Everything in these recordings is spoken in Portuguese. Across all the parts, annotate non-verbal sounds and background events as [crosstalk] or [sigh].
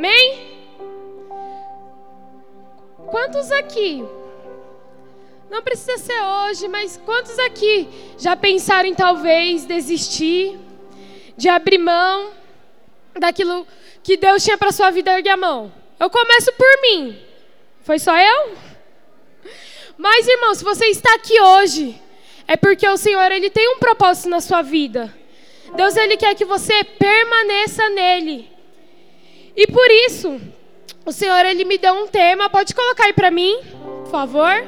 Amém? Quantos aqui? Não precisa ser hoje, mas quantos aqui já pensaram em talvez desistir, de abrir mão daquilo que Deus tinha para sua vida? Ergue a mão. Eu começo por mim. Foi só eu? Mas, irmão, se você está aqui hoje, é porque o Senhor ele tem um propósito na sua vida. Deus ele quer que você permaneça nele. E por isso, o Senhor ele me deu um tema, pode colocar aí para mim, por favor?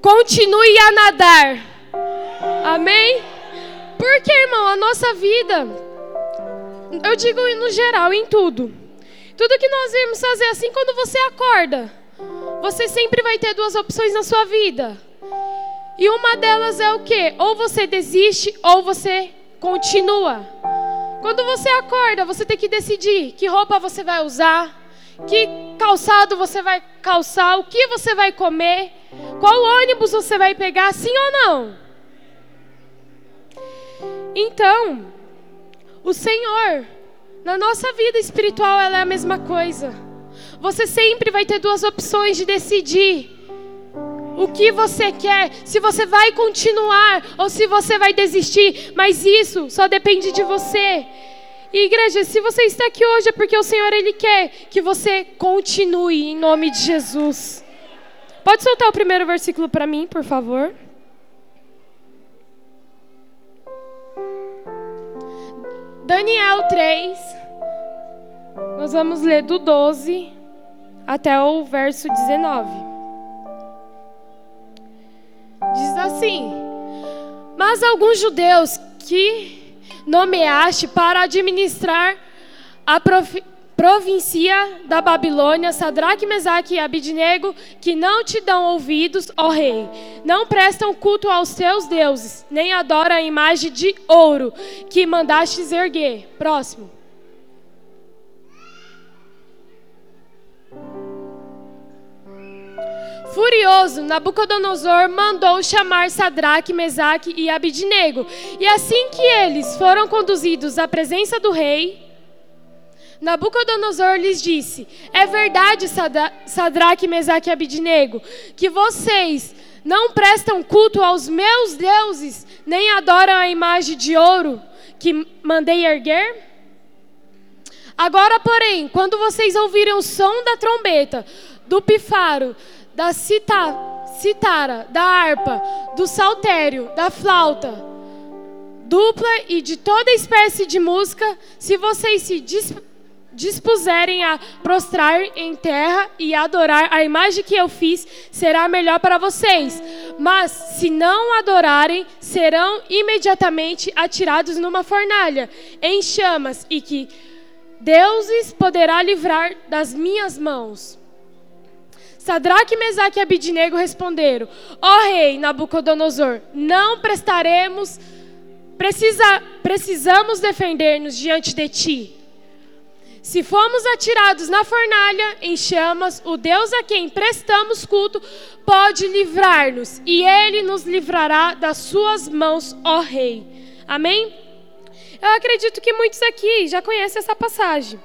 Continue a nadar. Amém? Porque, irmão, a nossa vida, eu digo no geral, em tudo. Tudo que nós vamos fazer assim quando você acorda, você sempre vai ter duas opções na sua vida. E uma delas é o quê? Ou você desiste ou você continua. Quando você acorda, você tem que decidir que roupa você vai usar, que calçado você vai calçar, o que você vai comer, qual ônibus você vai pegar, sim ou não? Então, o Senhor, na nossa vida espiritual, ela é a mesma coisa. Você sempre vai ter duas opções de decidir o que você quer, se você vai continuar ou se você vai desistir, mas isso só depende de você. E igreja, se você está aqui hoje é porque o Senhor ele quer que você continue em nome de Jesus. Pode soltar o primeiro versículo para mim, por favor? Daniel 3. Nós vamos ler do 12 até o verso 19 diz assim: Mas alguns judeus que nomeaste para administrar a província da Babilônia, Sadraque, Mesaque e Abidnego, que não te dão ouvidos, ó rei, não prestam culto aos teus deuses, nem adoram a imagem de ouro que mandastes erguer. Próximo. Furioso, Nabucodonosor mandou chamar Sadraque, Mesaque e Abidnego. E assim que eles foram conduzidos à presença do rei, Nabucodonosor lhes disse: É verdade, Sadraque, Mesaque e Abidnego, que vocês não prestam culto aos meus deuses, nem adoram a imagem de ouro que mandei erguer? Agora, porém, quando vocês ouvirem o som da trombeta, do pifaro, da cita, citara, da harpa, do saltério, da flauta, dupla e de toda espécie de música, se vocês se dispuserem a prostrar em terra e adorar a imagem que eu fiz, será melhor para vocês. Mas se não adorarem, serão imediatamente atirados numa fornalha em chamas e que deuses poderá livrar das minhas mãos. Sadraque, Mesaque e Abidnego responderam: Ó oh, rei Nabucodonosor, não prestaremos, precisa, precisamos defender-nos diante de ti. Se formos atirados na fornalha em chamas, o Deus a quem prestamos culto pode livrar-nos, e ele nos livrará das suas mãos, ó rei. Amém? Eu acredito que muitos aqui já conhecem essa passagem.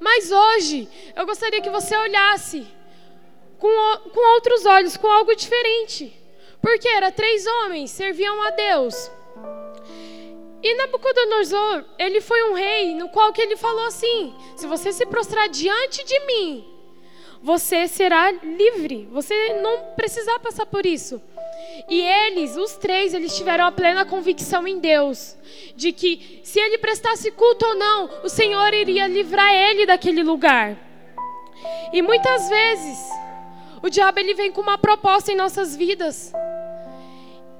Mas hoje, eu gostaria que você olhasse com, com outros olhos, com algo diferente. Porque era três homens, serviam a Deus. E Nabucodonosor, ele foi um rei no qual que ele falou assim: se você se prostrar diante de mim, você será livre. Você não precisar passar por isso. E eles, os três, eles tiveram a plena convicção em Deus de que se ele prestasse culto ou não, o Senhor iria livrar ele daquele lugar. E muitas vezes o diabo ele vem com uma proposta em nossas vidas.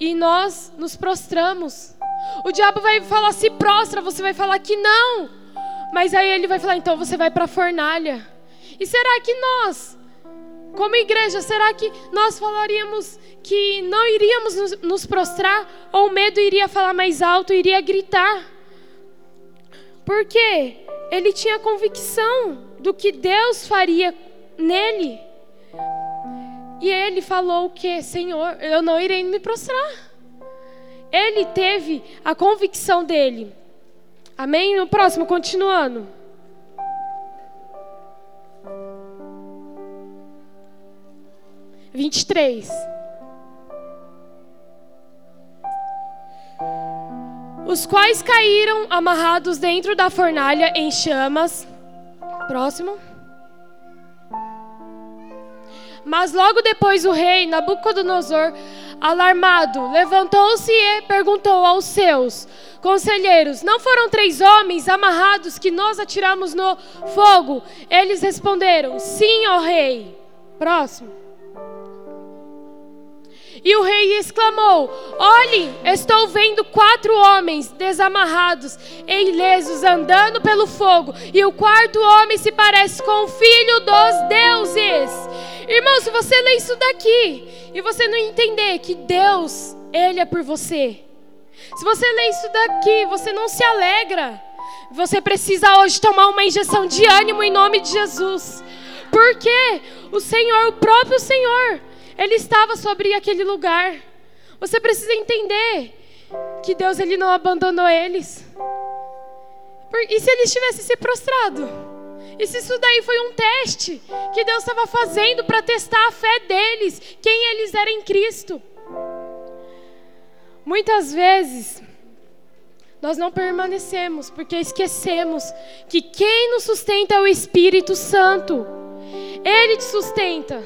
E nós nos prostramos. O diabo vai falar se prostra, você vai falar que não. Mas aí ele vai falar então você vai para a fornalha. E será que nós, como igreja, será que nós falaríamos que não iríamos nos, prostrar ou o medo iria falar mais alto, iria gritar? Porque ele tinha convicção do que Deus faria nele. E ele falou que, Senhor, eu não irei me prostrar. Ele teve a convicção dele. Amém? No próximo, continuando. Vinte e três. Os quais caíram amarrados dentro da fornalha em chamas. Próximo. Mas logo depois o rei Nabucodonosor, alarmado, levantou-se e perguntou aos seus conselheiros: Não foram três homens amarrados que nós atiramos no fogo? Eles responderam: Sim, ó rei. Próximo. E o rei exclamou: Olhe, estou vendo quatro homens desamarrados e ilesos andando pelo fogo, e o quarto homem se parece com o filho dos deuses. Irmão, se você ler isso daqui e você não entender que Deus, Ele é por você, se você ler isso daqui, você não se alegra. Você precisa hoje tomar uma injeção de ânimo em nome de Jesus. Porque o Senhor, o próprio Senhor, Ele estava sobre aquele lugar. Você precisa entender que Deus ele não abandonou eles. E se eles tivessem se prostrado? E se isso daí foi um teste que Deus estava fazendo para testar a fé deles, quem eles eram em Cristo? Muitas vezes nós não permanecemos porque esquecemos que quem nos sustenta é o Espírito Santo. Ele te sustenta.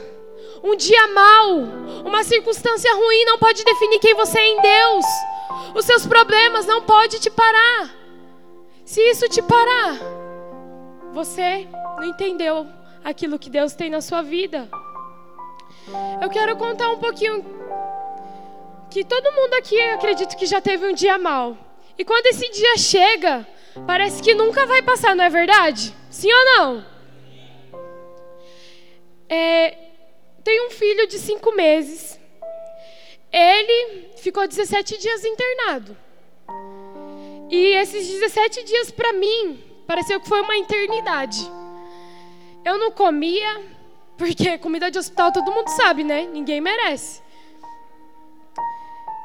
Um dia mau, uma circunstância ruim não pode definir quem você é em Deus. Os seus problemas não podem te parar. Se isso te parar, você não entendeu aquilo que Deus tem na sua vida. Eu quero contar um pouquinho que todo mundo aqui acredito que já teve um dia mal. E quando esse dia chega, parece que nunca vai passar, não é verdade? Sim ou não? É, tem um filho de cinco meses. Ele ficou 17 dias internado. E esses 17 dias para mim pareceu que foi uma eternidade. Eu não comia, porque [laughs] comida de hospital todo mundo sabe, né? Ninguém merece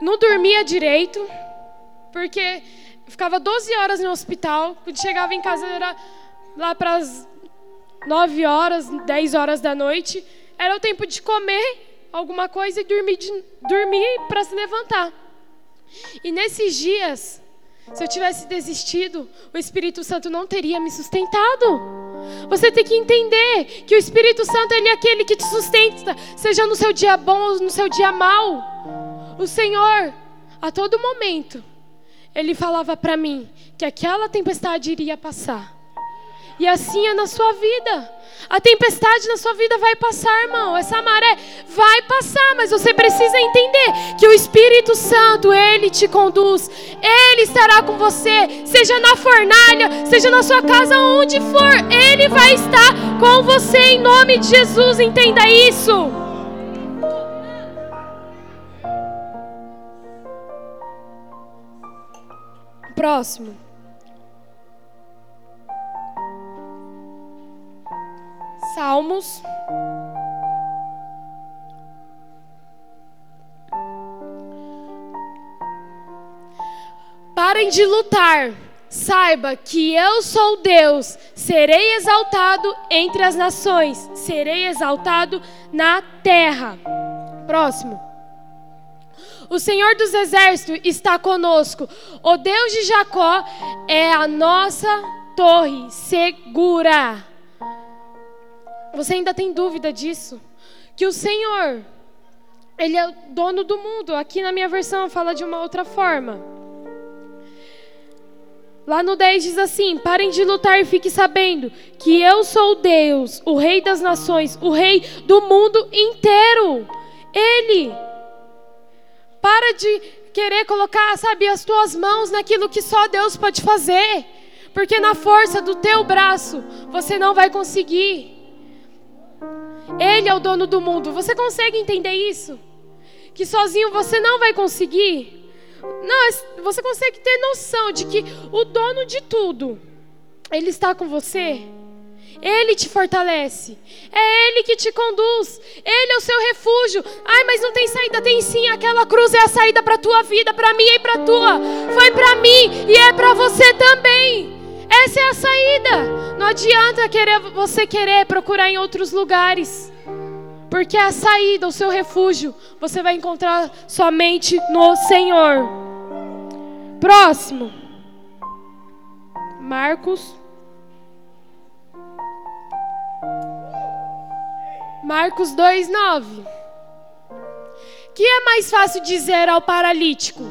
não dormia direito, porque ficava 12 horas no hospital. Quando chegava em casa era lá para as 9 horas, 10 horas da noite. Era o tempo de comer alguma coisa e dormir, dormir para se levantar. E nesses dias, se eu tivesse desistido, o Espírito Santo não teria me sustentado. Você tem que entender que o Espírito Santo ele é aquele que te sustenta, seja no seu dia bom ou no seu dia mau. O Senhor, a todo momento, Ele falava para mim que aquela tempestade iria passar. E assim é na sua vida. A tempestade na sua vida vai passar, irmão. Essa maré vai passar, mas você precisa entender que o Espírito Santo, ele te conduz. Ele estará com você, seja na fornalha, seja na sua casa, onde for. Ele vai estar com você em nome de Jesus. Entenda isso. Próximo. Salmos. Parem de lutar. Saiba que eu sou Deus. Serei exaltado entre as nações. Serei exaltado na terra. Próximo. O Senhor dos Exércitos está conosco. O Deus de Jacó é a nossa torre segura. Você ainda tem dúvida disso? Que o Senhor, Ele é o dono do mundo. Aqui na minha versão fala de uma outra forma. Lá no 10 diz assim: Parem de lutar e fiquem sabendo que eu sou Deus, o Rei das nações, o Rei do mundo inteiro. Ele para de querer colocar, sabe, as tuas mãos naquilo que só Deus pode fazer. Porque na força do teu braço você não vai conseguir. Ele é o dono do mundo. Você consegue entender isso? Que sozinho você não vai conseguir? Não, você consegue ter noção de que o dono de tudo, ele está com você. Ele te fortalece. É Ele que te conduz. Ele é o seu refúgio. Ai, mas não tem saída. Tem sim. Aquela cruz é a saída para a tua vida, para mim e para tua. Foi para mim e é para você também. Essa é a saída. Não adianta querer você querer procurar em outros lugares. Porque a saída, o seu refúgio, você vai encontrar somente no Senhor. Próximo. Marcos. Marcos 2, 9. Que é mais fácil dizer ao paralítico: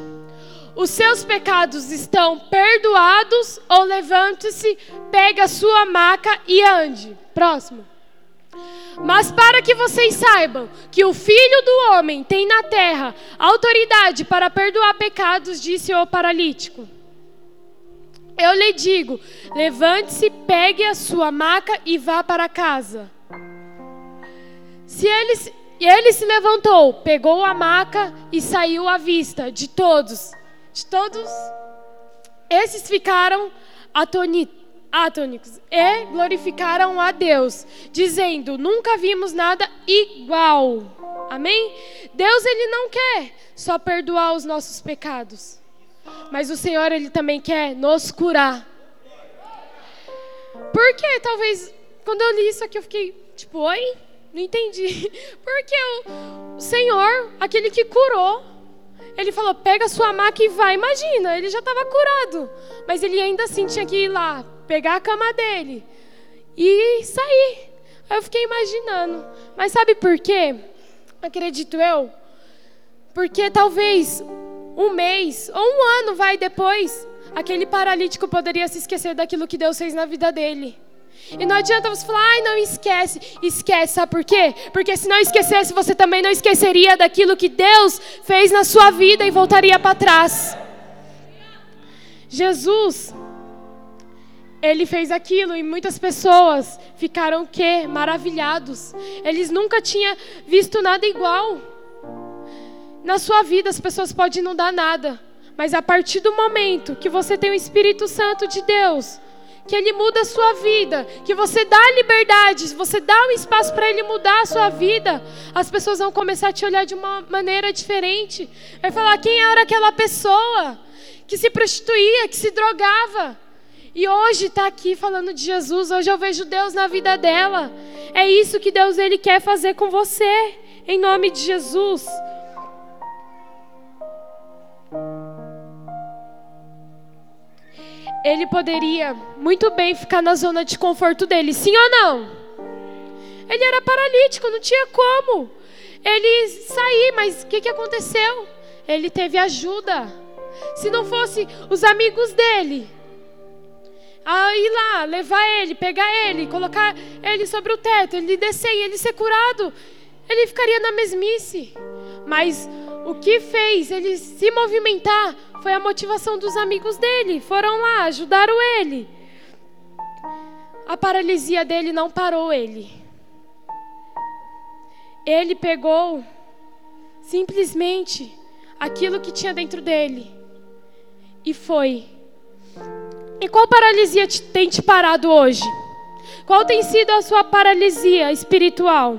Os seus pecados estão perdoados, ou levante-se, pegue a sua maca e ande. Próximo. Mas para que vocês saibam que o Filho do Homem tem na terra autoridade para perdoar pecados, disse o paralítico. Eu lhe digo: levante-se, pegue a sua maca e vá para casa. Se ele, ele se levantou, pegou a maca e saiu à vista de todos. De todos, esses ficaram atônicos e glorificaram a Deus, dizendo: Nunca vimos nada igual. Amém? Deus ele não quer só perdoar os nossos pecados, mas o Senhor ele também quer nos curar. Porque talvez quando eu li isso aqui eu fiquei tipo, oi? Não entendi. [laughs] Porque o Senhor, aquele que curou, ele falou: pega sua maca e vai. Imagina, ele já estava curado. Mas ele ainda assim tinha que ir lá, pegar a cama dele e sair. Aí eu fiquei imaginando. Mas sabe por quê? Acredito eu. Porque talvez um mês ou um ano vai depois, aquele paralítico poderia se esquecer daquilo que Deus fez na vida dele. E não adianta você falar, ai, não esquece. Esquece, sabe por quê? Porque se não esquecesse, você também não esqueceria daquilo que Deus fez na sua vida e voltaria para trás. Jesus, ele fez aquilo e muitas pessoas ficaram o quê? Maravilhados. Eles nunca tinham visto nada igual. Na sua vida as pessoas podem não dar nada, mas a partir do momento que você tem o Espírito Santo de Deus, que Ele muda a sua vida, que você dá liberdade, você dá um espaço para Ele mudar a sua vida, as pessoas vão começar a te olhar de uma maneira diferente. Vai falar: quem era aquela pessoa que se prostituía, que se drogava? E hoje está aqui falando de Jesus, hoje eu vejo Deus na vida dela. É isso que Deus ele quer fazer com você, em nome de Jesus. Ele poderia muito bem ficar na zona de conforto dele, sim ou não? Ele era paralítico, não tinha como ele sair, mas o que, que aconteceu? Ele teve ajuda. Se não fosse os amigos dele, a ir lá, levar ele, pegar ele, colocar ele sobre o teto, ele descer e ele ser curado, ele ficaria na mesmice. Mas o que fez ele se movimentar foi a motivação dos amigos dele. Foram lá, ajudaram ele. A paralisia dele não parou ele. Ele pegou simplesmente aquilo que tinha dentro dele e foi. E qual paralisia tem te parado hoje? Qual tem sido a sua paralisia espiritual?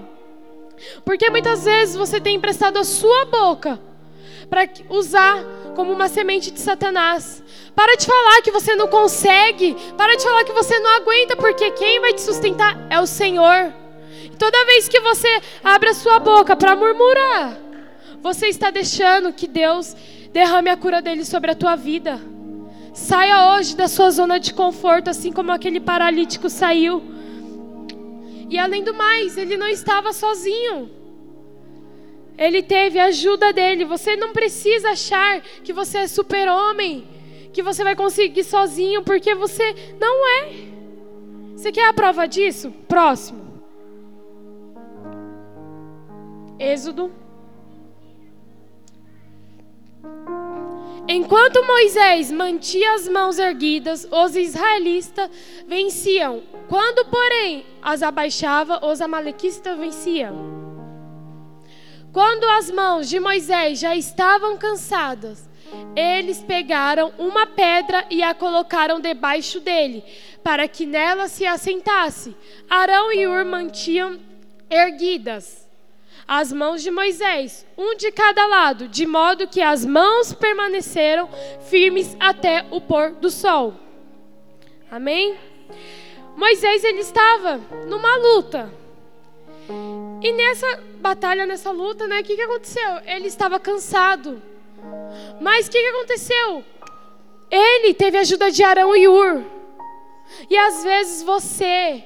Porque muitas vezes você tem emprestado a sua boca para usar como uma semente de Satanás. Para de falar que você não consegue. Para de falar que você não aguenta, porque quem vai te sustentar é o Senhor. Toda vez que você abre a sua boca para murmurar, você está deixando que Deus derrame a cura dele sobre a tua vida. Saia hoje da sua zona de conforto, assim como aquele paralítico saiu. E além do mais, ele não estava sozinho. Ele teve a ajuda dele. Você não precisa achar que você é super-homem, que você vai conseguir sozinho, porque você não é. Você quer a prova disso? Próximo. Êxodo. Enquanto Moisés mantinha as mãos erguidas, os israelitas venciam. Quando, porém, as abaixava, os amalequistas venciam. Quando as mãos de Moisés já estavam cansadas, eles pegaram uma pedra e a colocaram debaixo dele, para que nela se assentasse. Arão e Ur mantinham erguidas as mãos de Moisés, um de cada lado, de modo que as mãos permaneceram firmes até o pôr do sol. Amém? Moisés ele estava numa luta. E nessa batalha, nessa luta, né, o que, que aconteceu? Ele estava cansado. Mas o que, que aconteceu? Ele teve a ajuda de Arão e Ur. E às vezes você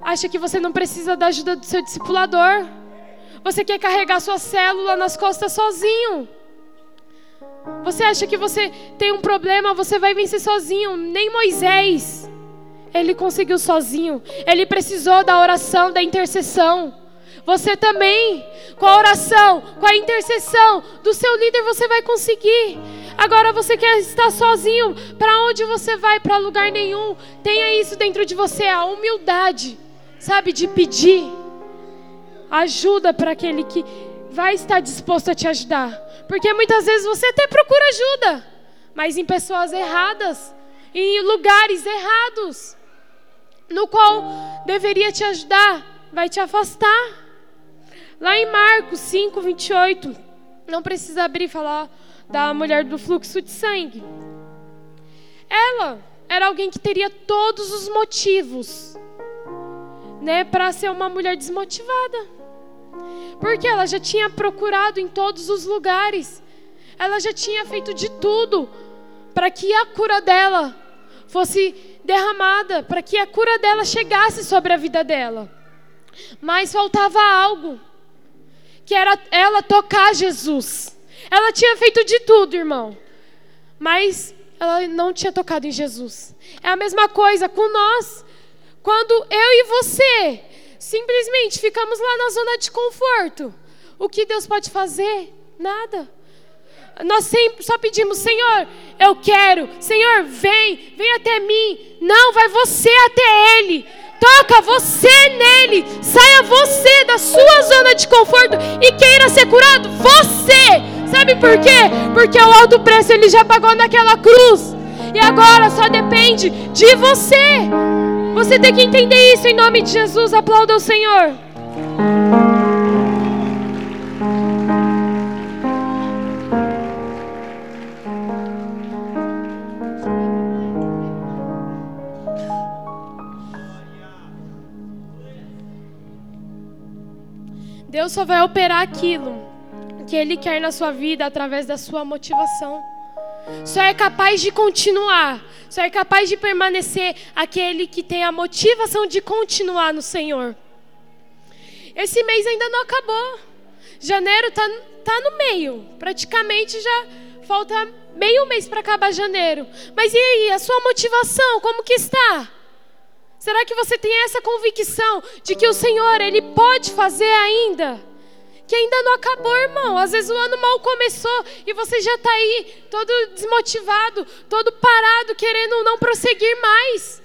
acha que você não precisa da ajuda do seu discipulador. Você quer carregar sua célula nas costas sozinho. Você acha que você tem um problema, você vai vencer sozinho. Nem Moisés, ele conseguiu sozinho. Ele precisou da oração, da intercessão. Você também, com a oração, com a intercessão do seu líder, você vai conseguir. Agora você quer estar sozinho, para onde você vai? Para lugar nenhum. Tenha isso dentro de você, a humildade, sabe, de pedir ajuda para aquele que vai estar disposto a te ajudar. Porque muitas vezes você até procura ajuda, mas em pessoas erradas, em lugares errados, no qual deveria te ajudar, vai te afastar. Lá em Marcos 5, 28, não precisa abrir e falar da mulher do fluxo de sangue. Ela era alguém que teria todos os motivos, né, para ser uma mulher desmotivada. Porque ela já tinha procurado em todos os lugares. Ela já tinha feito de tudo para que a cura dela fosse derramada, para que a cura dela chegasse sobre a vida dela. Mas faltava algo que era ela tocar Jesus. Ela tinha feito de tudo, irmão, mas ela não tinha tocado em Jesus. É a mesma coisa com nós. Quando eu e você simplesmente ficamos lá na zona de conforto, o que Deus pode fazer? Nada. Nós sempre só pedimos, Senhor, eu quero, Senhor, vem, vem até mim. Não, vai você até Ele. Toca você nele. Saia você da sua zona de conforto e queira ser curado. Você. Sabe por quê? Porque o alto preço ele já pagou naquela cruz. E agora só depende de você. Você tem que entender isso em nome de Jesus. Aplauda o Senhor. Deus só vai operar aquilo que Ele quer na sua vida através da sua motivação. Só é capaz de continuar, só é capaz de permanecer aquele que tem a motivação de continuar no Senhor. Esse mês ainda não acabou. Janeiro está tá no meio, praticamente já falta meio mês para acabar janeiro. Mas e aí, a sua motivação, como que está? Será que você tem essa convicção de que o Senhor, Ele pode fazer ainda? Que ainda não acabou, irmão. Às vezes o ano mal começou e você já está aí, todo desmotivado, todo parado, querendo não prosseguir mais.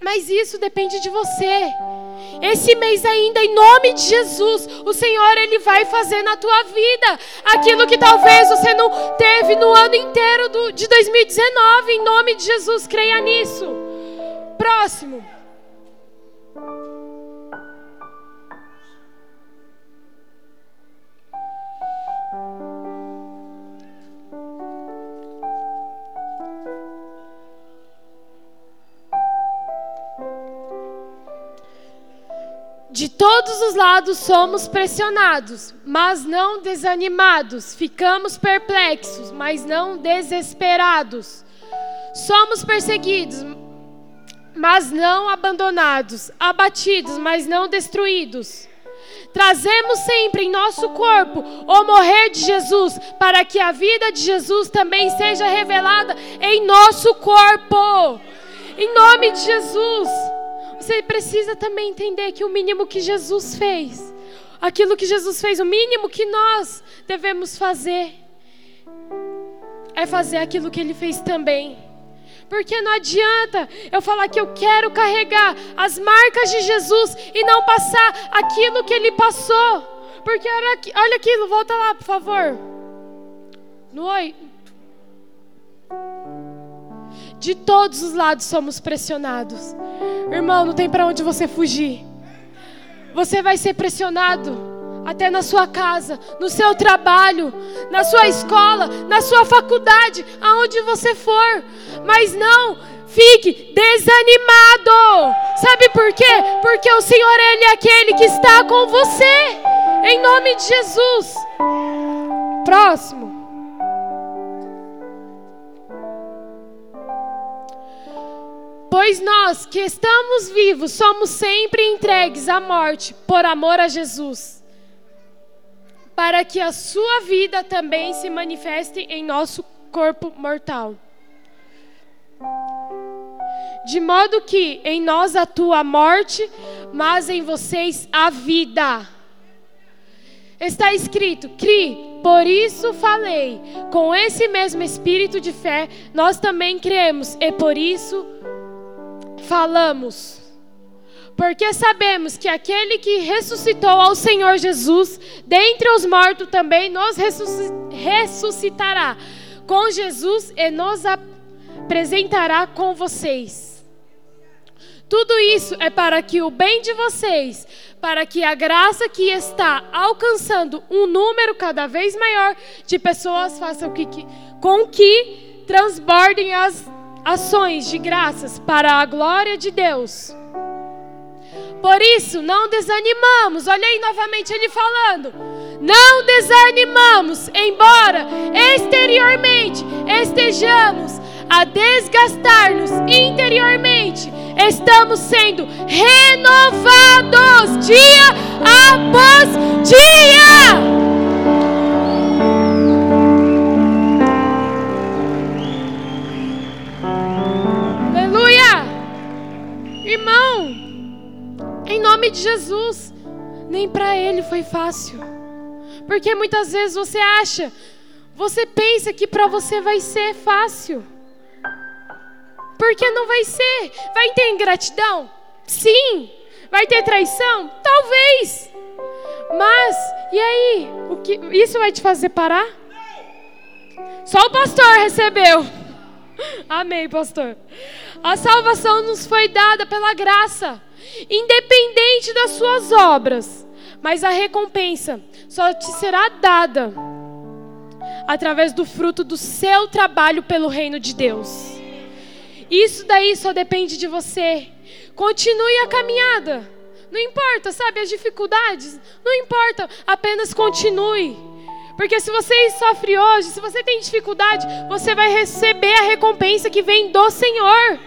Mas isso depende de você. Esse mês ainda, em nome de Jesus, o Senhor ele vai fazer na tua vida aquilo que talvez você não teve no ano inteiro do, de 2019. Em nome de Jesus, creia nisso. Próximo. De todos os lados somos pressionados, mas não desanimados. Ficamos perplexos, mas não desesperados. Somos perseguidos, mas não abandonados, abatidos, mas não destruídos. Trazemos sempre em nosso corpo o morrer de Jesus, para que a vida de Jesus também seja revelada em nosso corpo. Em nome de Jesus. Você precisa também entender que o mínimo que Jesus fez, aquilo que Jesus fez, o mínimo que nós devemos fazer, é fazer aquilo que ele fez também. Porque não adianta eu falar que eu quero carregar as marcas de Jesus e não passar aquilo que ele passou. Porque olha, aquilo, volta lá, por favor. No oi. De todos os lados somos pressionados. Irmão, não tem para onde você fugir. Você vai ser pressionado até na sua casa, no seu trabalho, na sua escola, na sua faculdade, aonde você for. Mas não fique desanimado. Sabe por quê? Porque o Senhor ele é aquele que está com você. Em nome de Jesus. Próximo. Pois nós que estamos vivos somos sempre entregues à morte por amor a Jesus, para que a sua vida também se manifeste em nosso corpo mortal. De modo que em nós atua a morte, mas em vocês a vida. Está escrito: Cri, por isso falei. Com esse mesmo espírito de fé, nós também cremos, e por isso falamos. Porque sabemos que aquele que ressuscitou ao Senhor Jesus dentre os mortos também nos ressuscitará com Jesus e nos apresentará com vocês. Tudo isso é para que o bem de vocês, para que a graça que está alcançando um número cada vez maior de pessoas faça que, com que transbordem as ações de graças para a glória de Deus. Por isso, não desanimamos. Olha aí novamente ele falando. Não desanimamos, embora exteriormente estejamos a desgastar-nos interiormente, estamos sendo renovados dia após dia. Irmão, em nome de Jesus, nem para ele foi fácil. Porque muitas vezes você acha, você pensa que para você vai ser fácil. Porque não vai ser. Vai ter ingratidão? Sim. Vai ter traição? Talvez. Mas, e aí? O que, isso vai te fazer parar? Só o pastor recebeu. [laughs] Amém, pastor. A salvação nos foi dada pela graça, independente das suas obras, mas a recompensa só te será dada através do fruto do seu trabalho pelo reino de Deus. Isso daí só depende de você. Continue a caminhada. Não importa, sabe, as dificuldades, não importa, apenas continue. Porque se você sofre hoje, se você tem dificuldade, você vai receber a recompensa que vem do Senhor.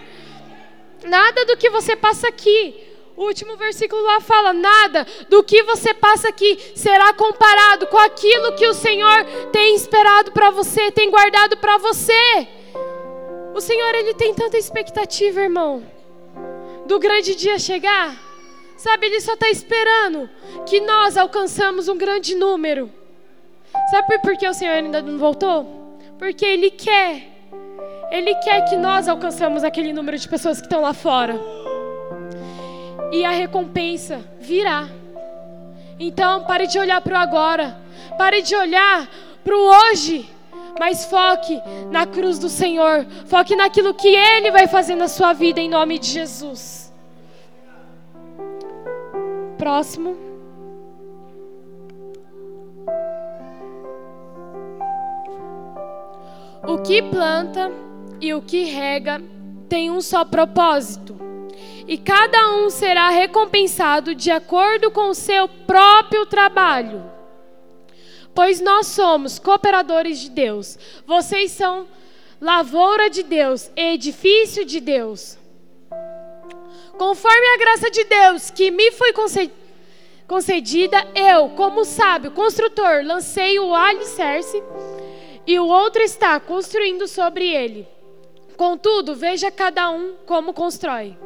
Nada do que você passa aqui. O último versículo lá fala: nada do que você passa aqui será comparado com aquilo que o Senhor tem esperado para você, tem guardado para você. O Senhor, Ele tem tanta expectativa, irmão, do grande dia chegar. Sabe, Ele só está esperando que nós alcançamos um grande número. Sabe por que o Senhor ainda não voltou? Porque Ele quer. Ele quer que nós alcançamos aquele número de pessoas que estão lá fora. E a recompensa virá. Então, pare de olhar para o agora. Pare de olhar para o hoje. Mas foque na cruz do Senhor. Foque naquilo que Ele vai fazer na sua vida, em nome de Jesus. Próximo. O que planta e o que rega tem um só propósito, e cada um será recompensado de acordo com o seu próprio trabalho. Pois nós somos cooperadores de Deus, vocês são lavoura de Deus, edifício de Deus. Conforme a graça de Deus que me foi concedida, eu, como sábio construtor, lancei o alicerce e o outro está construindo sobre ele. Contudo, veja cada um como constrói.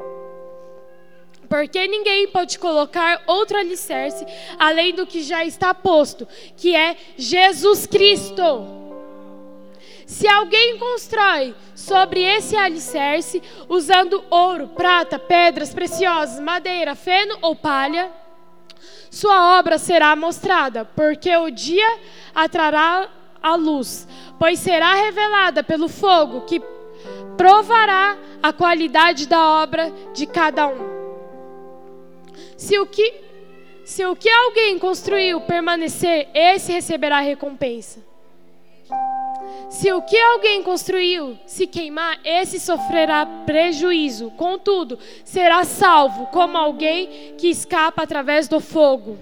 Porque ninguém pode colocar outro alicerce além do que já está posto, que é Jesus Cristo. Se alguém constrói sobre esse alicerce usando ouro, prata, pedras preciosas, madeira, feno ou palha, sua obra será mostrada, porque o dia atrará a luz, pois será revelada pelo fogo que provará a qualidade da obra de cada um. Se o que se o que alguém construiu permanecer, esse receberá recompensa. Se o que alguém construiu se queimar, esse sofrerá prejuízo. Contudo, será salvo como alguém que escapa através do fogo.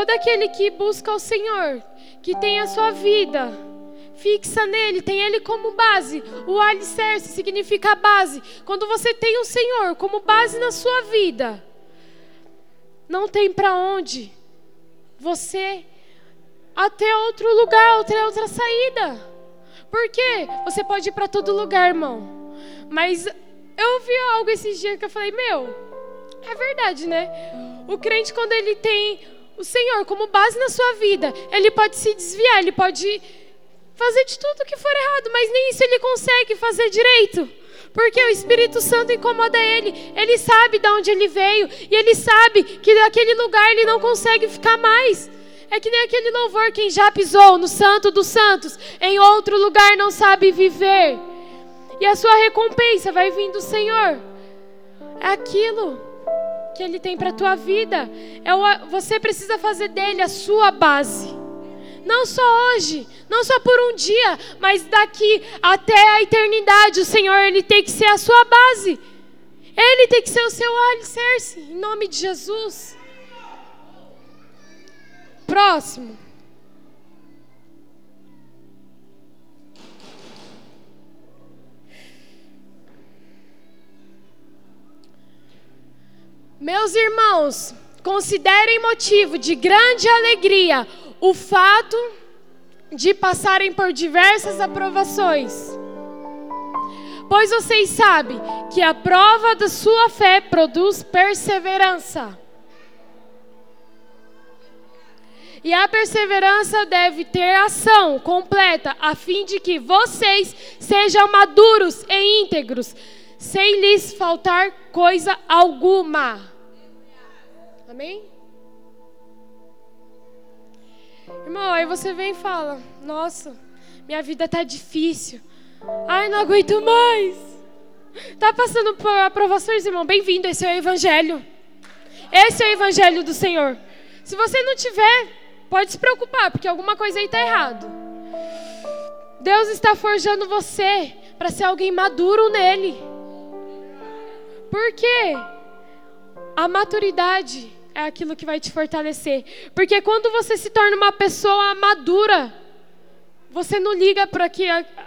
Todo aquele que busca o Senhor, que tem a sua vida fixa nele, tem ele como base. O alicerce significa base. Quando você tem o Senhor como base na sua vida, não tem para onde você até outro lugar, até outra saída. Por quê? Você pode ir para todo lugar, irmão. Mas eu ouvi algo esses dias que eu falei, meu, é verdade, né? O crente, quando ele tem o Senhor como base na sua vida, ele pode se desviar, ele pode fazer de tudo que for errado, mas nem isso ele consegue fazer direito. Porque o Espírito Santo incomoda ele. Ele sabe de onde ele veio. E ele sabe que daquele lugar ele não consegue ficar mais. É que nem aquele louvor: quem já pisou no Santo dos Santos, em outro lugar não sabe viver. E a sua recompensa vai vir do Senhor. É aquilo que Ele tem para a tua vida. É o, você precisa fazer dele a sua base. Não só hoje, não só por um dia, mas daqui até a eternidade, o Senhor ele tem que ser a sua base. Ele tem que ser o seu alicerce, em nome de Jesus. Próximo. Meus irmãos, considerem motivo de grande alegria o fato de passarem por diversas aprovações. Pois vocês sabem que a prova da sua fé produz perseverança. E a perseverança deve ter ação completa, a fim de que vocês sejam maduros e íntegros, sem lhes faltar coisa alguma. Amém? Irmão, aí você vem e fala: Nossa, minha vida tá difícil. Ai, não aguento mais. Tá passando por aprovações, irmão? Bem-vindo, esse é o Evangelho. Esse é o Evangelho do Senhor. Se você não tiver, pode se preocupar, porque alguma coisa aí está errado. Deus está forjando você para ser alguém maduro nele. Por quê? A maturidade é aquilo que vai te fortalecer. Porque quando você se torna uma pessoa madura, você não liga para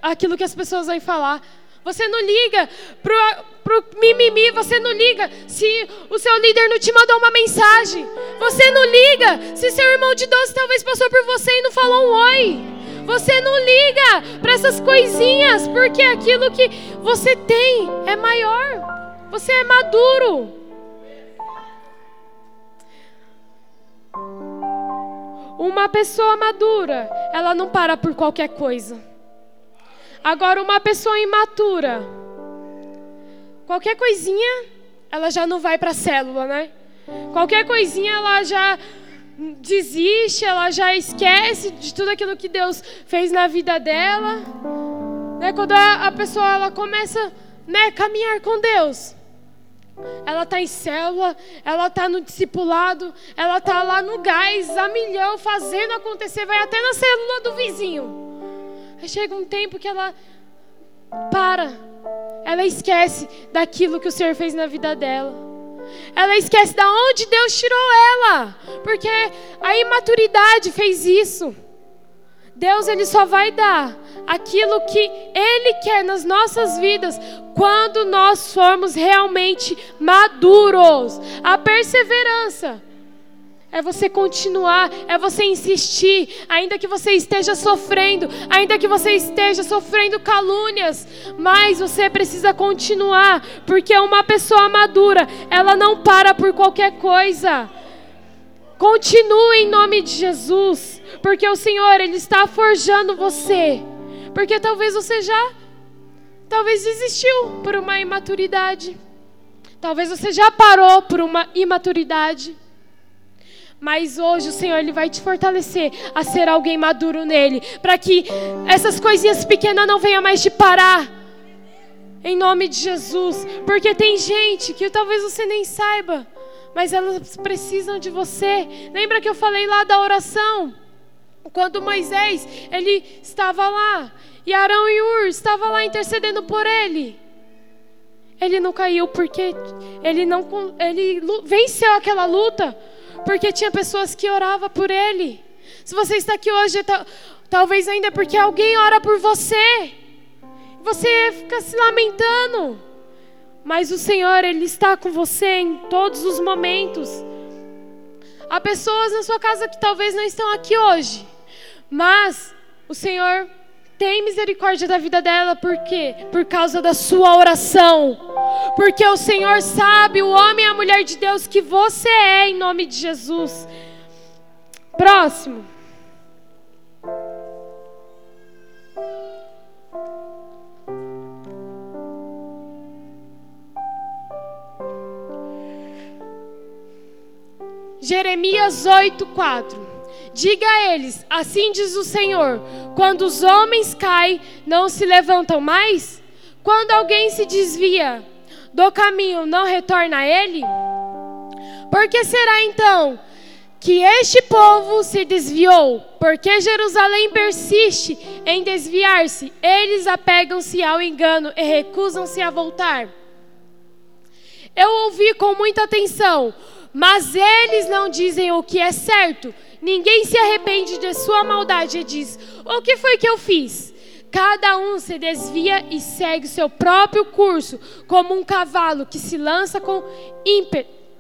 aquilo que as pessoas vão falar. Você não liga para pro mimimi, você não liga se o seu líder não te mandou uma mensagem. Você não liga se seu irmão de 12 talvez passou por você e não falou um oi. Você não liga para essas coisinhas, porque aquilo que você tem é maior. Você é maduro. Uma pessoa madura, ela não para por qualquer coisa. Agora, uma pessoa imatura, qualquer coisinha, ela já não vai para a célula, né? Qualquer coisinha, ela já desiste, ela já esquece de tudo aquilo que Deus fez na vida dela. Né? Quando a, pessoa ela começa né, a caminhar com Deus, ela está em célula, ela está no discipulado, ela está lá no gás, a milhão, fazendo acontecer, vai até na célula do vizinho. Aí chega um tempo que ela para, ela esquece daquilo que o Senhor fez na vida dela. Ela esquece da onde Deus tirou ela, porque a imaturidade fez isso. Deus ele só vai dar aquilo que ele quer nas nossas vidas quando nós formos realmente maduros. A perseverança é você continuar, é você insistir, ainda que você esteja sofrendo, ainda que você esteja sofrendo calúnias, mas você precisa continuar, porque uma pessoa madura, ela não para por qualquer coisa. Continue em nome de Jesus, porque o Senhor ele está forjando você. Porque talvez você já talvez desistiu por uma imaturidade. Talvez você já parou por uma imaturidade. Mas hoje o Senhor ele vai te fortalecer a ser alguém maduro nele, para que essas coisinhas pequenas não venham mais te parar. Em nome de Jesus, porque tem gente que talvez você nem saiba, mas elas precisam de você. Lembra que eu falei lá da oração? Quando Moisés, ele estava lá, e Arão e Ur estavam lá intercedendo por ele. Ele não caiu porque ele não ele venceu aquela luta, porque tinha pessoas que oravam por ele. Se você está aqui hoje, talvez ainda é porque alguém ora por você. Você fica se lamentando. Mas o Senhor, Ele está com você em todos os momentos. Há pessoas na sua casa que talvez não estão aqui hoje, mas o Senhor tem misericórdia da vida dela, por quê? Por causa da sua oração. Porque o Senhor sabe, o homem e a mulher de Deus que você é, em nome de Jesus. Próximo. Jeremias 8, 4. Diga a eles: Assim diz o Senhor: quando os homens caem, não se levantam mais? Quando alguém se desvia do caminho, não retorna a ele? Por que será então que este povo se desviou? Porque Jerusalém persiste em desviar-se, eles apegam-se ao engano e recusam-se a voltar. Eu ouvi com muita atenção, mas eles não dizem o que é certo Ninguém se arrepende de sua maldade e diz: O que foi que eu fiz? Cada um se desvia e segue seu próprio curso, como um cavalo que se lança com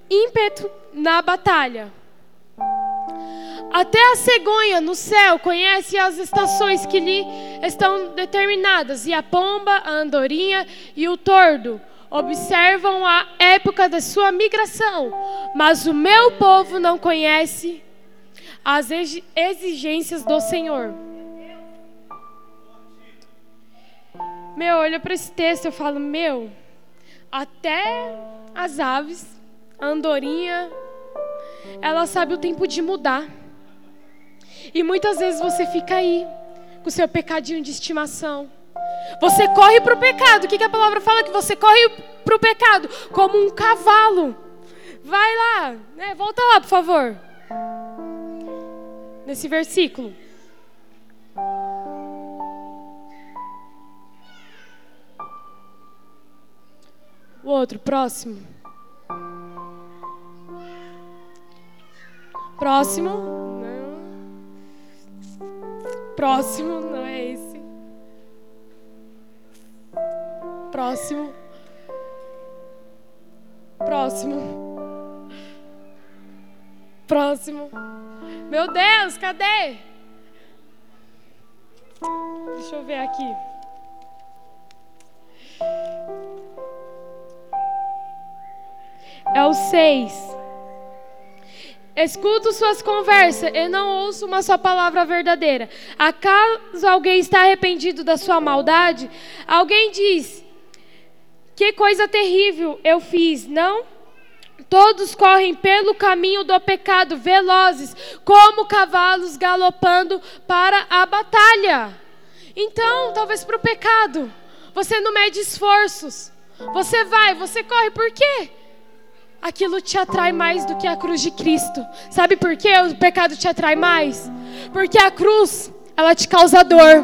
ímpeto na batalha. Até a cegonha no céu conhece as estações que lhe estão determinadas, e a pomba, a andorinha e o tordo observam a época da sua migração, mas o meu povo não conhece as exigências do Senhor. Meu, olha para esse texto, eu falo, meu, até as aves, a andorinha, ela sabe o tempo de mudar. E muitas vezes você fica aí, com o seu pecadinho de estimação. Você corre para o pecado. O que, que a palavra fala? Que você corre para o pecado como um cavalo. Vai lá, né? volta lá, por favor nesse versículo. O outro, próximo. Próximo. Não. Próximo, não é esse. Próximo. Próximo. Próximo. Meu Deus, cadê? Deixa eu ver aqui. É o seis. Escuto suas conversas e não ouço uma só palavra verdadeira. Acaso alguém está arrependido da sua maldade? Alguém diz: Que coisa terrível eu fiz, não? Todos correm pelo caminho do pecado, velozes, como cavalos galopando para a batalha. Então, talvez para o pecado, você não mede esforços. Você vai, você corre, por quê? Aquilo te atrai mais do que a cruz de Cristo. Sabe por quê o pecado te atrai mais? Porque a cruz, ela te causa dor.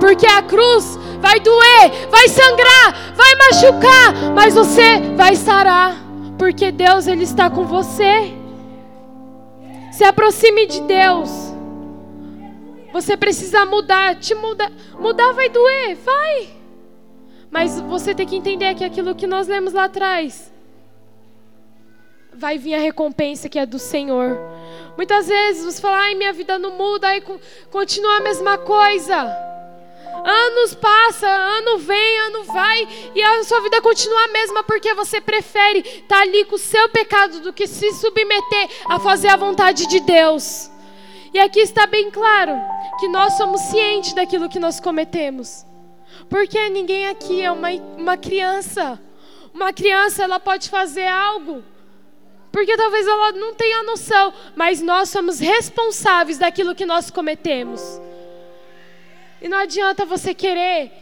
Porque a cruz vai doer, vai sangrar, vai machucar, mas você vai sarar porque Deus ele está com você. Se aproxime de Deus. Você precisa mudar, te muda, mudar vai doer, vai. Mas você tem que entender que aquilo que nós lemos lá atrás vai vir a recompensa que é do Senhor. Muitas vezes você fala, ai, minha vida não muda, aí continua a mesma coisa. Anos passa, ano vem, ano vai, e a sua vida continua a mesma porque você prefere estar tá ali com o seu pecado do que se submeter a fazer a vontade de Deus. E aqui está bem claro que nós somos cientes daquilo que nós cometemos. Porque ninguém aqui é uma, uma criança. Uma criança, ela pode fazer algo. Porque talvez ela não tenha noção, mas nós somos responsáveis daquilo que nós cometemos. E não adianta você querer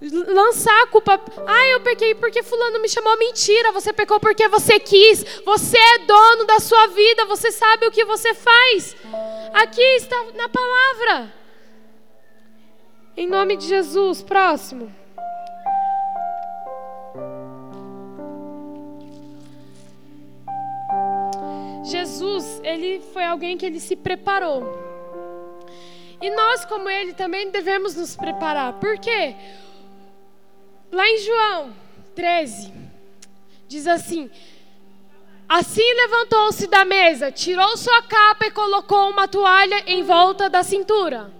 lançar a culpa. Ah, eu pequei porque fulano me chamou mentira. Você pecou porque você quis. Você é dono da sua vida. Você sabe o que você faz. Aqui está na palavra. Em nome de Jesus, próximo. Jesus, ele foi alguém que ele se preparou. E nós, como ele, também devemos nos preparar. Por quê? Lá em João 13, diz assim: Assim levantou-se da mesa, tirou sua capa e colocou uma toalha em volta da cintura.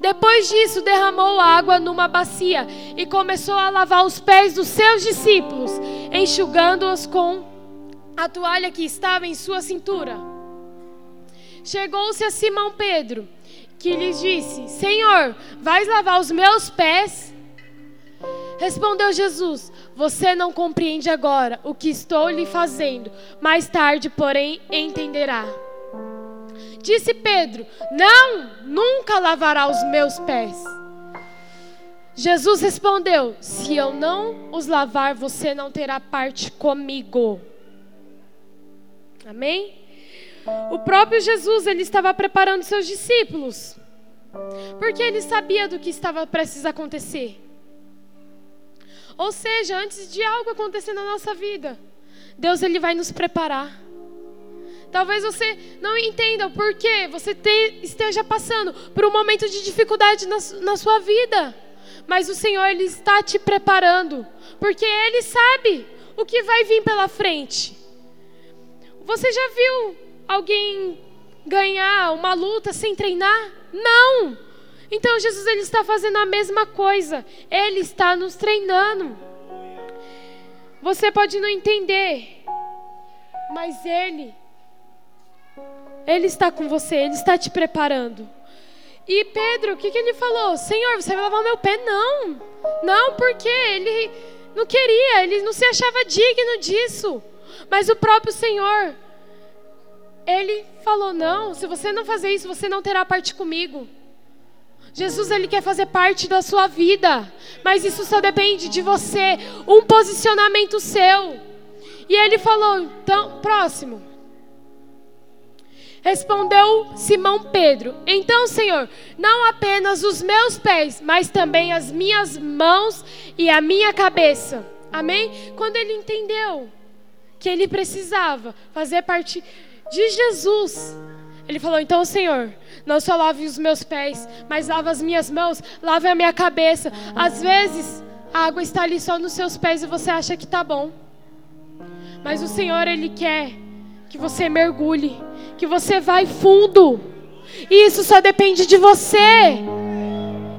Depois disso, derramou água numa bacia e começou a lavar os pés dos seus discípulos, enxugando-os com a toalha que estava em sua cintura. Chegou-se a Simão Pedro que lhes disse: Senhor, vais lavar os meus pés? Respondeu Jesus: Você não compreende agora o que estou lhe fazendo, mais tarde, porém, entenderá. Disse Pedro: Não, nunca lavará os meus pés. Jesus respondeu: Se eu não os lavar, você não terá parte comigo. Amém? O próprio Jesus, ele estava preparando seus discípulos. Porque ele sabia do que estava prestes a acontecer. Ou seja, antes de algo acontecer na nossa vida, Deus ele vai nos preparar. Talvez você não entenda o porquê você te, esteja passando por um momento de dificuldade na, na sua vida. Mas o Senhor ele está te preparando, porque ele sabe o que vai vir pela frente. Você já viu alguém ganhar uma luta sem treinar? Não! Então Jesus ele está fazendo a mesma coisa. Ele está nos treinando. Você pode não entender, mas ele ele está com você, ele está te preparando. E Pedro, o que, que ele falou? Senhor, você vai lavar meu pé? Não, não, porque ele não queria, ele não se achava digno disso. Mas o próprio Senhor ele falou: Não, se você não fazer isso, você não terá parte comigo. Jesus ele quer fazer parte da sua vida, mas isso só depende de você, um posicionamento seu. E ele falou, então, próximo. Respondeu Simão Pedro: Então, Senhor, não apenas os meus pés, mas também as minhas mãos e a minha cabeça. Amém? Quando ele entendeu que ele precisava fazer parte de Jesus. Ele falou: Então, Senhor, não só lave os meus pés, mas lava as minhas mãos, lave a minha cabeça. Às vezes, a água está ali só nos seus pés e você acha que está bom. Mas o Senhor, Ele quer que você mergulhe, que você vá fundo. E isso só depende de você.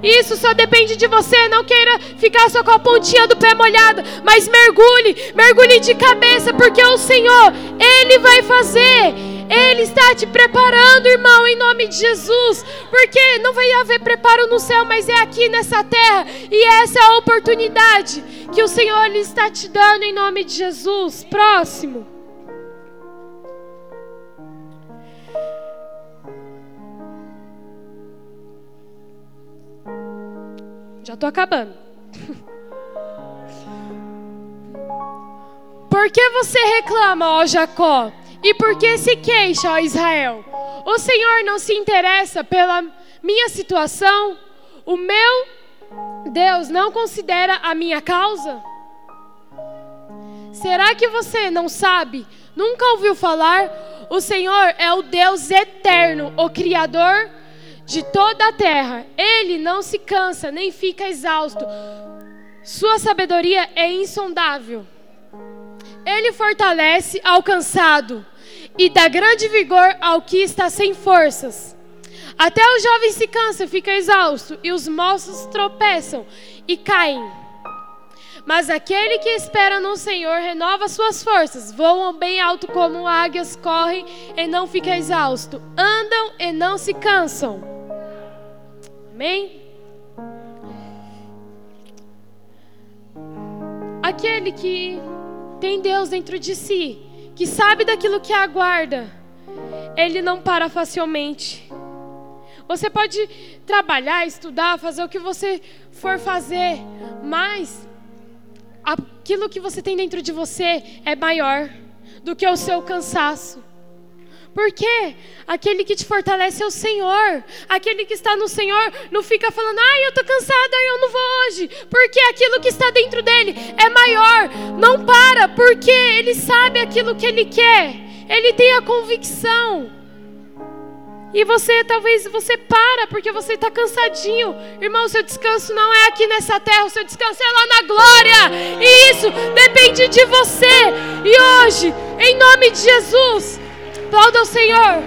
Isso só depende de você. Não queira ficar só com a pontinha do pé molhada, mas mergulhe, mergulhe de cabeça, porque o Senhor, Ele vai fazer. Ele está te preparando, irmão, em nome de Jesus. Porque não vai haver preparo no céu, mas é aqui nessa terra. E essa é a oportunidade que o Senhor ele está te dando em nome de Jesus. Próximo. Já estou acabando. [laughs] Por que você reclama, ó Jacó? E por que se queixa, ó Israel? O Senhor não se interessa pela minha situação? O meu Deus não considera a minha causa? Será que você não sabe? Nunca ouviu falar? O Senhor é o Deus eterno, o Criador de toda a terra. Ele não se cansa nem fica exausto. Sua sabedoria é insondável. Ele fortalece ao cansado e dá grande vigor ao que está sem forças. Até o jovem se cansa fica exausto, e os moços tropeçam e caem. Mas aquele que espera no Senhor renova suas forças, voam bem alto como águias, correm e não ficam exaustos, andam e não se cansam. Amém? Aquele que tem Deus dentro de si, que sabe daquilo que aguarda, ele não para facilmente. Você pode trabalhar, estudar, fazer o que você for fazer, mas aquilo que você tem dentro de você é maior do que o seu cansaço. Porque aquele que te fortalece é o Senhor. Aquele que está no Senhor não fica falando, ai, eu estou cansada, eu não vou hoje. Porque aquilo que está dentro dele é maior. Não para, porque ele sabe aquilo que ele quer. Ele tem a convicção. E você, talvez, você para porque você está cansadinho. Irmão, seu descanso não é aqui nessa terra, o seu descanso é lá na glória. E isso depende de você. E hoje, em nome de Jesus, aplauda o Senhor.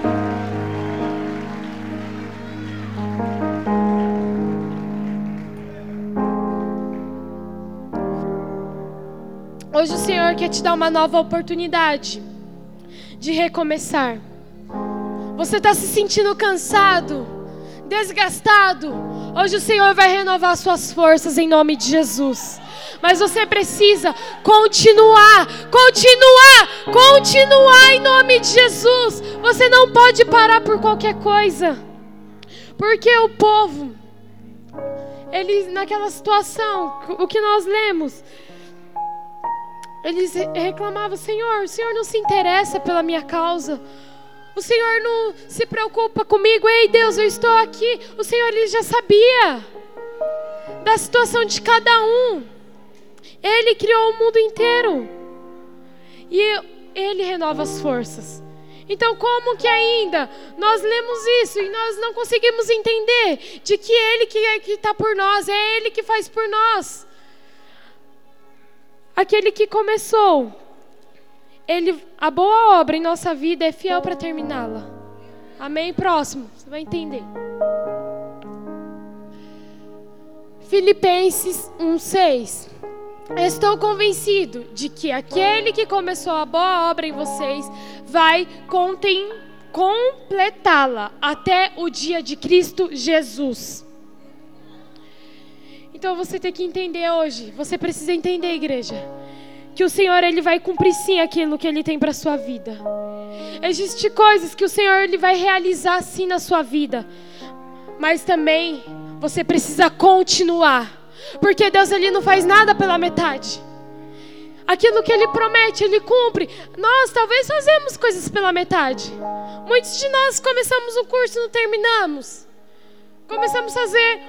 Hoje o Senhor quer te dar uma nova oportunidade de recomeçar. Você está se sentindo cansado, desgastado. Hoje o Senhor vai renovar suas forças em nome de Jesus. Mas você precisa continuar, continuar, continuar em nome de Jesus. Você não pode parar por qualquer coisa. Porque o povo, eles naquela situação, o que nós lemos, eles reclamavam: Senhor, o Senhor não se interessa pela minha causa. O Senhor não se preocupa comigo. Ei, Deus, eu estou aqui. O Senhor ele já sabia da situação de cada um. Ele criou o mundo inteiro. E ele renova as forças. Então, como que ainda nós lemos isso e nós não conseguimos entender de que Ele que é está por nós, é Ele que faz por nós? Aquele que começou ele, a boa obra em nossa vida é fiel para terminá-la. Amém? Próximo, você vai entender. Filipenses 1:6. Estou convencido de que aquele que começou a boa obra em vocês vai completá-la até o dia de Cristo Jesus. Então você tem que entender hoje, você precisa entender, igreja que o Senhor ele vai cumprir sim aquilo que ele tem para sua vida. Existem coisas que o Senhor ele vai realizar sim na sua vida. Mas também você precisa continuar, porque Deus ele não faz nada pela metade. Aquilo que ele promete, ele cumpre. Nós talvez fazemos coisas pela metade. Muitos de nós começamos um curso e não terminamos. Começamos a fazer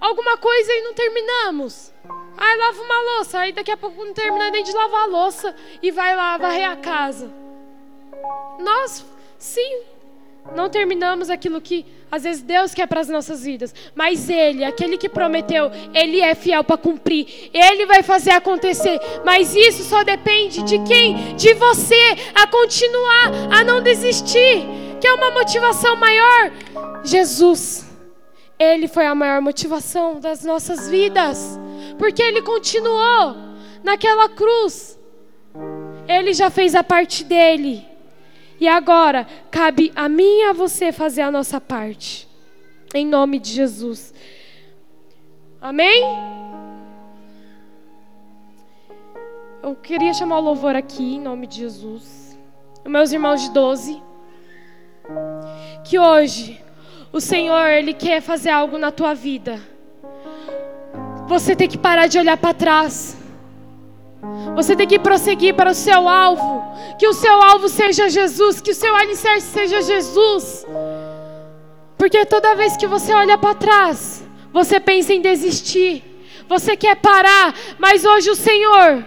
alguma coisa e não terminamos. Aí lava uma louça, aí daqui a pouco não termina nem de lavar a louça e vai lá varrer a casa. Nós, sim, não terminamos aquilo que às vezes Deus quer para as nossas vidas, mas Ele, aquele que prometeu, Ele é fiel para cumprir, Ele vai fazer acontecer, mas isso só depende de quem? De você, a continuar, a não desistir, que é uma motivação maior. Jesus, Ele foi a maior motivação das nossas vidas porque ele continuou naquela cruz. Ele já fez a parte dele. E agora cabe a mim e a você fazer a nossa parte. Em nome de Jesus. Amém? Eu queria chamar o louvor aqui, em nome de Jesus. Meus irmãos de 12. Que hoje o Senhor, Ele quer fazer algo na tua vida. Você tem que parar de olhar para trás. Você tem que prosseguir para o seu alvo. Que o seu alvo seja Jesus. Que o seu alicerce seja Jesus. Porque toda vez que você olha para trás, você pensa em desistir. Você quer parar. Mas hoje o Senhor,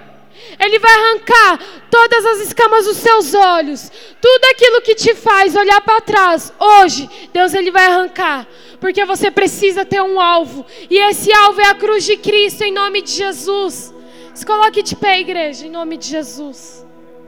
Ele vai arrancar todas as escamas dos seus olhos. Tudo aquilo que te faz olhar para trás. Hoje, Deus Ele vai arrancar porque você precisa ter um alvo, e esse alvo é a cruz de Cristo, em nome de Jesus. Se coloque de pé, igreja, em nome de Jesus.